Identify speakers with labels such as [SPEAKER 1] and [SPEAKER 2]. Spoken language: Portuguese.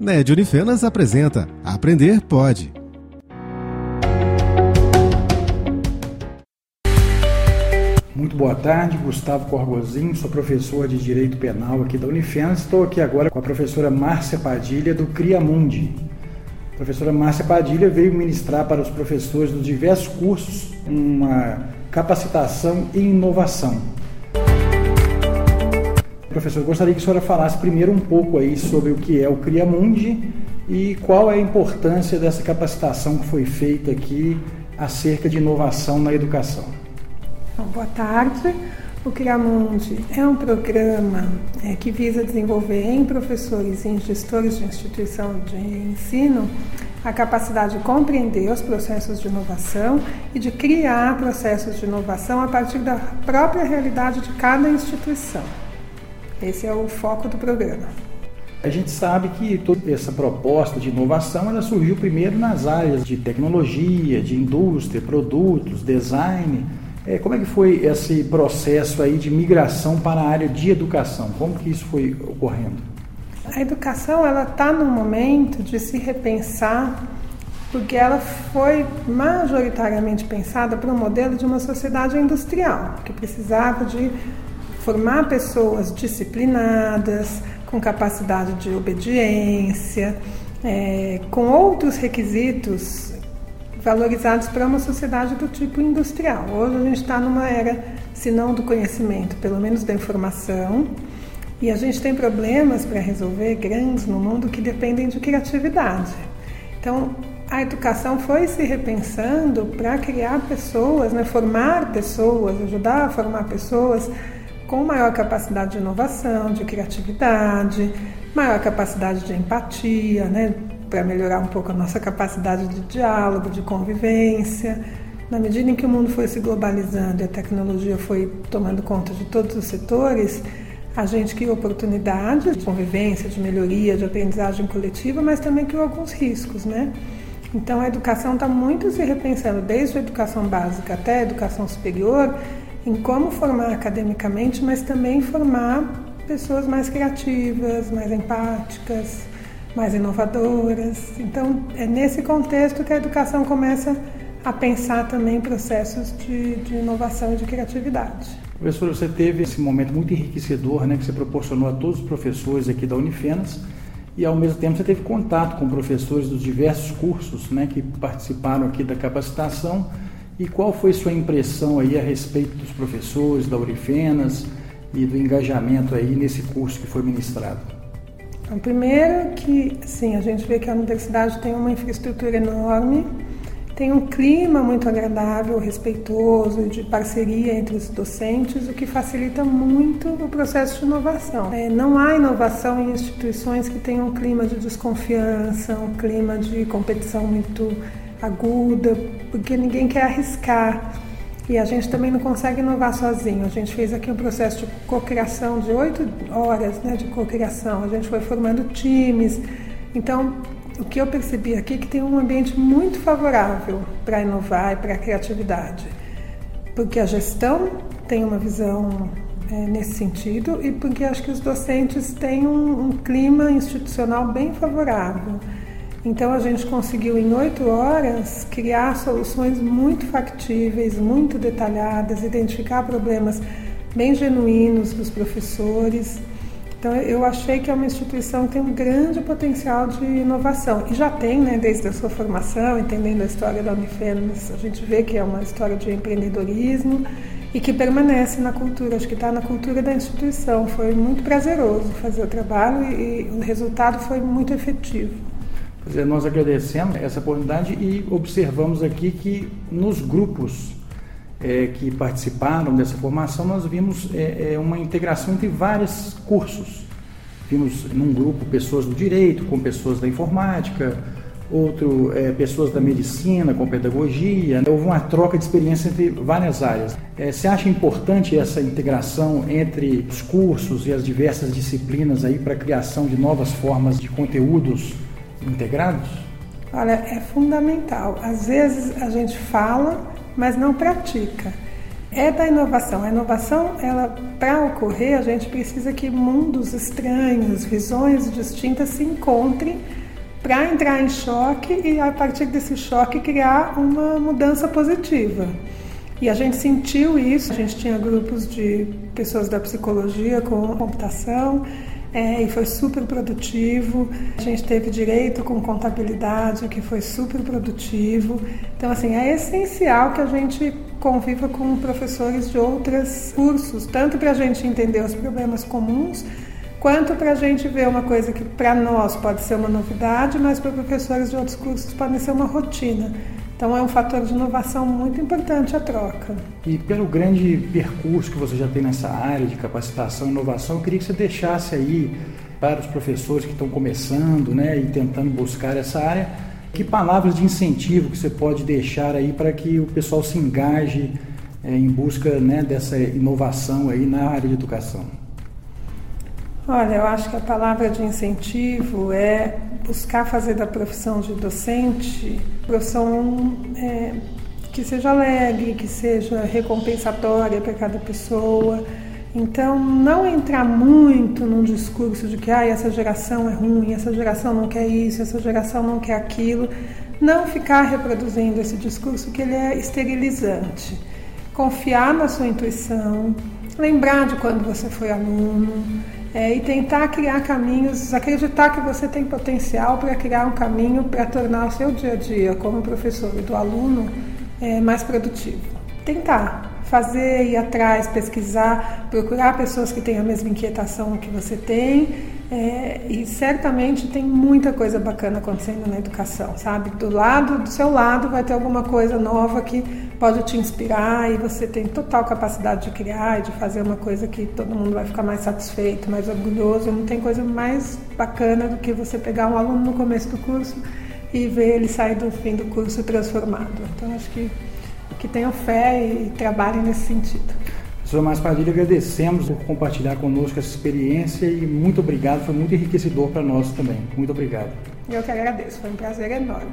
[SPEAKER 1] NED Unifenas apresenta Aprender Pode.
[SPEAKER 2] Muito boa tarde, Gustavo Corgozinho, sou professor de Direito Penal aqui da Unifenas. Estou aqui agora com a professora Márcia Padilha do Criamundi. A professora Márcia Padilha veio ministrar para os professores dos diversos cursos uma capacitação em inovação. Professor, gostaria que a senhora falasse primeiro um pouco aí sobre o que é o Criamundi e qual é a importância dessa capacitação que foi feita aqui acerca de inovação na educação.
[SPEAKER 3] Boa tarde. O Criamundi é um programa é, que visa desenvolver em professores e em gestores de instituição de ensino a capacidade de compreender os processos de inovação e de criar processos de inovação a partir da própria realidade de cada instituição. Esse é o foco do programa.
[SPEAKER 2] A gente sabe que toda essa proposta de inovação ela surgiu primeiro nas áreas de tecnologia, de indústria, produtos, design. É, como é que foi esse processo aí de migração para a área de educação? Como que isso foi ocorrendo?
[SPEAKER 3] A educação ela está no momento de se repensar porque ela foi majoritariamente pensada para o modelo de uma sociedade industrial que precisava de formar pessoas disciplinadas, com capacidade de obediência, é, com outros requisitos valorizados para uma sociedade do tipo industrial. Hoje a gente está numa era, se não do conhecimento, pelo menos da informação, e a gente tem problemas para resolver grandes no mundo que dependem de criatividade. Então, a educação foi se repensando para criar pessoas, né, formar pessoas, ajudar a formar pessoas com maior capacidade de inovação, de criatividade, maior capacidade de empatia, né, para melhorar um pouco a nossa capacidade de diálogo, de convivência. Na medida em que o mundo foi se globalizando e a tecnologia foi tomando conta de todos os setores, a gente criou oportunidades de convivência, de melhoria, de aprendizagem coletiva, mas também criou alguns riscos, né? Então a educação está muito se repensando, desde a educação básica até a educação superior, em como formar academicamente, mas também formar pessoas mais criativas, mais empáticas, mais inovadoras. Então, é nesse contexto que a educação começa a pensar também processos de, de inovação e de criatividade.
[SPEAKER 2] Professor, você teve esse momento muito enriquecedor, né, que você proporcionou a todos os professores aqui da Unifenas e ao mesmo tempo você teve contato com professores dos diversos cursos, né, que participaram aqui da capacitação e qual foi sua impressão aí a respeito dos professores da Urifenas e do engajamento aí nesse curso que foi ministrado?
[SPEAKER 3] Então, primeiro que, sim, a gente vê que a universidade tem uma infraestrutura enorme, tem um clima muito agradável, respeitoso, de parceria entre os docentes, o que facilita muito o processo de inovação. É, não há inovação em instituições que tenham um clima de desconfiança, um clima de competição muito aguda, porque ninguém quer arriscar. E a gente também não consegue inovar sozinho. A gente fez aqui um processo de cocriação de oito horas né, de cocriação. A gente foi formando times. Então, o que eu percebi aqui é que tem um ambiente muito favorável para inovar e para a criatividade. Porque a gestão tem uma visão é, nesse sentido e porque acho que os docentes têm um, um clima institucional bem favorável. Então a gente conseguiu em oito horas criar soluções muito factíveis, muito detalhadas, identificar problemas bem genuínos dos professores. Então eu achei que é uma instituição que tem um grande potencial de inovação e já tem, né, desde a sua formação, entendendo a história da Unifenas, a gente vê que é uma história de empreendedorismo e que permanece na cultura, acho que está na cultura da instituição. Foi muito prazeroso fazer o trabalho e, e o resultado foi muito efetivo.
[SPEAKER 2] Dizer, nós agradecemos essa oportunidade e observamos aqui que nos grupos é, que participaram dessa formação, nós vimos é, é, uma integração entre vários cursos. Vimos num grupo pessoas do direito com pessoas da informática, outro é, pessoas da medicina com pedagogia. Houve uma troca de experiência entre várias áreas. É, você acha importante essa integração entre os cursos e as diversas disciplinas aí para a criação de novas formas de conteúdos integrados?
[SPEAKER 3] Olha, é fundamental. Às vezes a gente fala, mas não pratica. é da inovação. A inovação, ela para ocorrer, a gente precisa que mundos estranhos, visões distintas se encontrem para entrar em choque e a partir desse choque criar uma mudança positiva. E a gente sentiu isso, a gente tinha grupos de pessoas da psicologia com computação, é, e foi super produtivo. A gente teve direito com contabilidade, que foi super produtivo. Então, assim, é essencial que a gente conviva com professores de outros cursos, tanto para a gente entender os problemas comuns, quanto para a gente ver uma coisa que para nós pode ser uma novidade, mas para professores de outros cursos pode ser uma rotina. Então é um fator de inovação muito importante a troca.
[SPEAKER 2] E pelo grande percurso que você já tem nessa área de capacitação e inovação, eu queria que você deixasse aí para os professores que estão começando né, e tentando buscar essa área, que palavras de incentivo que você pode deixar aí para que o pessoal se engaje é, em busca né, dessa inovação aí na área de educação?
[SPEAKER 3] Olha, eu acho que a palavra de incentivo é buscar fazer da profissão de docente profissão é, que seja alegre, que seja recompensatória para cada pessoa. Então, não entrar muito num discurso de que ah, essa geração é ruim, essa geração não quer isso, essa geração não quer aquilo. Não ficar reproduzindo esse discurso que ele é esterilizante. Confiar na sua intuição, lembrar de quando você foi aluno, é, e tentar criar caminhos, acreditar que você tem potencial para criar um caminho para tornar o seu dia a dia como professor e do aluno é, mais produtivo. Tentar fazer, ir atrás, pesquisar, procurar pessoas que têm a mesma inquietação que você tem. É, e certamente tem muita coisa bacana acontecendo na educação, sabe? Do lado, do seu lado, vai ter alguma coisa nova que pode te inspirar e você tem total capacidade de criar e de fazer uma coisa que todo mundo vai ficar mais satisfeito, mais orgulhoso. Não tem coisa mais bacana do que você pegar um aluno no começo do curso e ver ele sair do fim do curso transformado. Então acho que que tenham fé e trabalhem nesse sentido.
[SPEAKER 2] Professor Márcio Padilha, agradecemos por compartilhar conosco essa experiência e muito obrigado, foi muito enriquecedor para nós também. Muito obrigado.
[SPEAKER 3] Eu que agradeço, foi um prazer enorme.